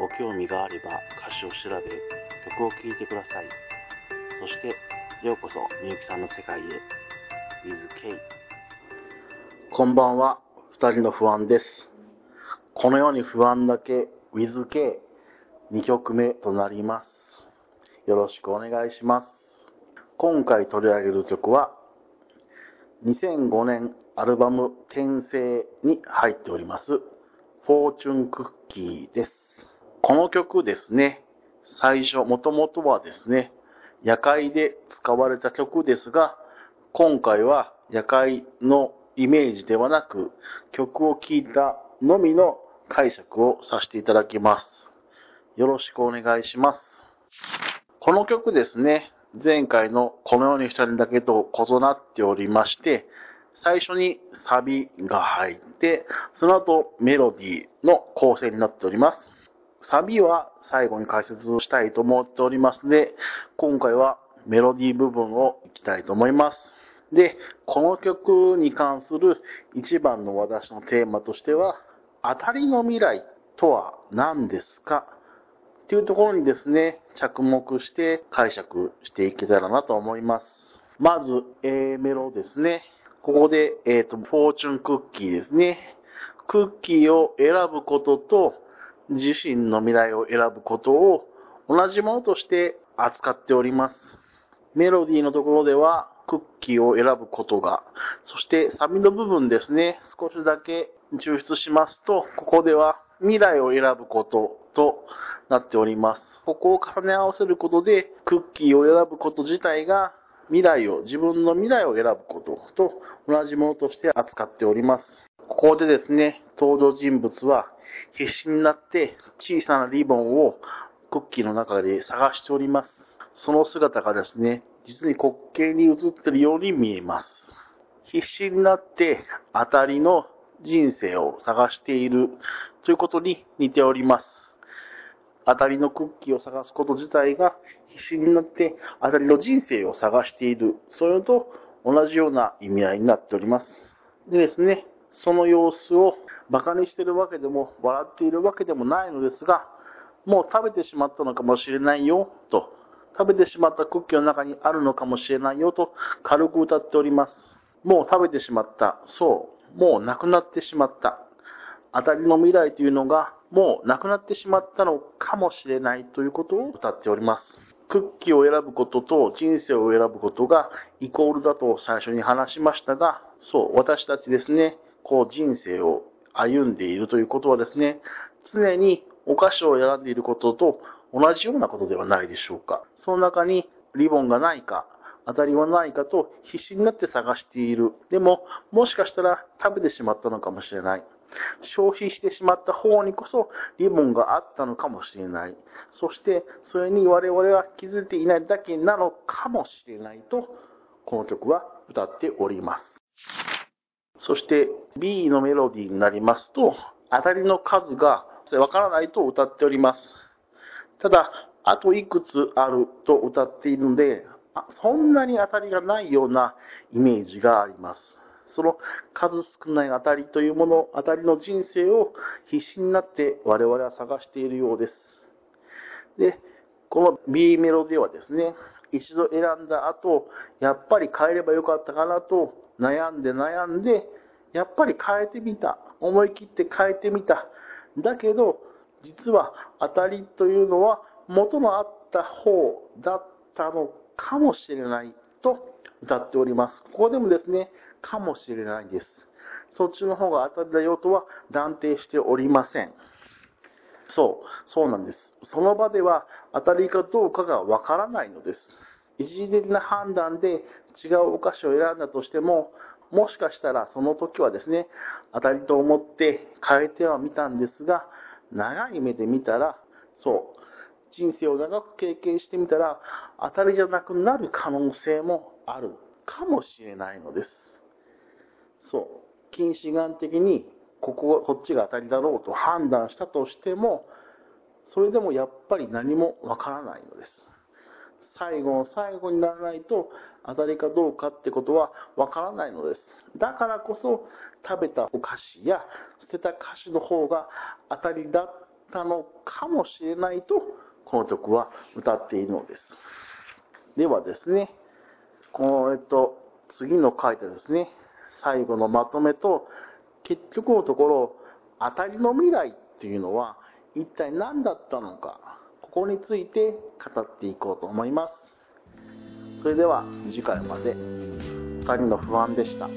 ご興味があれば歌詞を調べ、曲を聴いてください。そして、ようこそみゆきさんの世界へ。With K。こんばんは、二人の不安です。このように不安だけ With K。2曲目となります。よろしくお願いします。今回取り上げる曲は、2005年アルバム転生に入っております、フォーチュンクッキーです。この曲ですね、最初、もともとはですね、夜会で使われた曲ですが、今回は夜会のイメージではなく、曲を聴いたのみの解釈をさせていただきます。よろしくお願いします。この曲ですね、前回のこのように二人だけと異なっておりまして、最初にサビが入って、その後メロディーの構成になっております。サビは最後に解説したいと思っておりますので、今回はメロディー部分をいきたいと思います。で、この曲に関する一番の私のテーマとしては、当たりの未来とは何ですか？っていうところにですね、着目して解釈していけたらなと思います。まず、A メロですね。ここで、えっ、と、フォーチュンクッキーですね。クッキーを選ぶことと、自身の未来を選ぶことを同じものとして扱っております。メロディーのところでは、クッキーを選ぶことが、そしてサビの部分ですね、少しだけ抽出しますと、ここでは未来を選ぶこととなっております。ここを重ね合わせることで、クッキーを選ぶこと自体が未来を、自分の未来を選ぶことと同じものとして扱っております。ここでですね、登場人物は必死になって小さなリボンをクッキーの中で探しております。その姿がですね、実に滑稽に映ってるように見えます。必死になって当たりの人生を探しているということに似ております。当たりのクッキーを探すこと自体が必死になって当たりの人生を探している。それと同じような意味合いになっております。でですね、その様子を馬鹿にしているわけでも笑っているわけでもないのですが、もう食べてしまったのかもしれないよと、食べてしまったクッキーの中にあるのかもしれないよと軽く歌っております。もう食べてしまった。そう。もうなくなってしまった。当たりの未来というのがもうなくなってしまったのかもしれないということを歌っております。クッキーを選ぶことと人生を選ぶことがイコールだと最初に話しましたが、そう、私たちですね、こう人生を歩んでいるということはですね、常にお菓子を選んでいることと同じようなことではないでしょうか。その中にリボンがないか、当たりはないかと必死になって探している。でも、もしかしたら食べてしまったのかもしれない。消費してしまった方にこそリボンがあったのかもしれない。そして、それに我々は気づいていないだけなのかもしれないと、この曲は歌っております。そして、B のメロディーになりますと、当たりの数がわからないと歌っております。ただ、あといくつあると歌っているので、そんなに当たりがないようなイメージがあります。その数少ない当たりというもの、当たりの人生を必死になって我々は探しているようです。で、この B メロではですね、一度選んだ後、やっぱり変えればよかったかなと悩んで悩んで、やっぱり変えてみた。思い切って変えてみた。だけど、実は当たりというのは元のあった方だったのかもしれないと歌っております。ここでもですね、かもしれないです。そっちの方が当たりだよとは断定しておりません。そう、そうなんです。その場では当たりかどうかがわからないのです。一時的な判断で違うお菓子を選んだとしても、もしかしたらその時はですね、当たりと思って変えてはみたんですが、長い目で見たら、そう、人生を長く経験してみたら当たりじゃなくなる可能性もあるかもしれないのです。そう。近視眼的にここ、こっちが当たりだろうと判断したとしても、それでもやっぱり何もわからないのです。最後の最後にならないと当たりかどうかってことはわからないのです。だからこそ食べたお菓子や捨てた菓子の方が当たりだったのかもしれないとこの曲は歌っているのです。ではですね、この、えっと、次の書いてですね、最後のまとめと結局のところ当たりの未来っていうのは一体何だったのかここについて語っていこうと思います。それでは次回まで。2人の不安でした。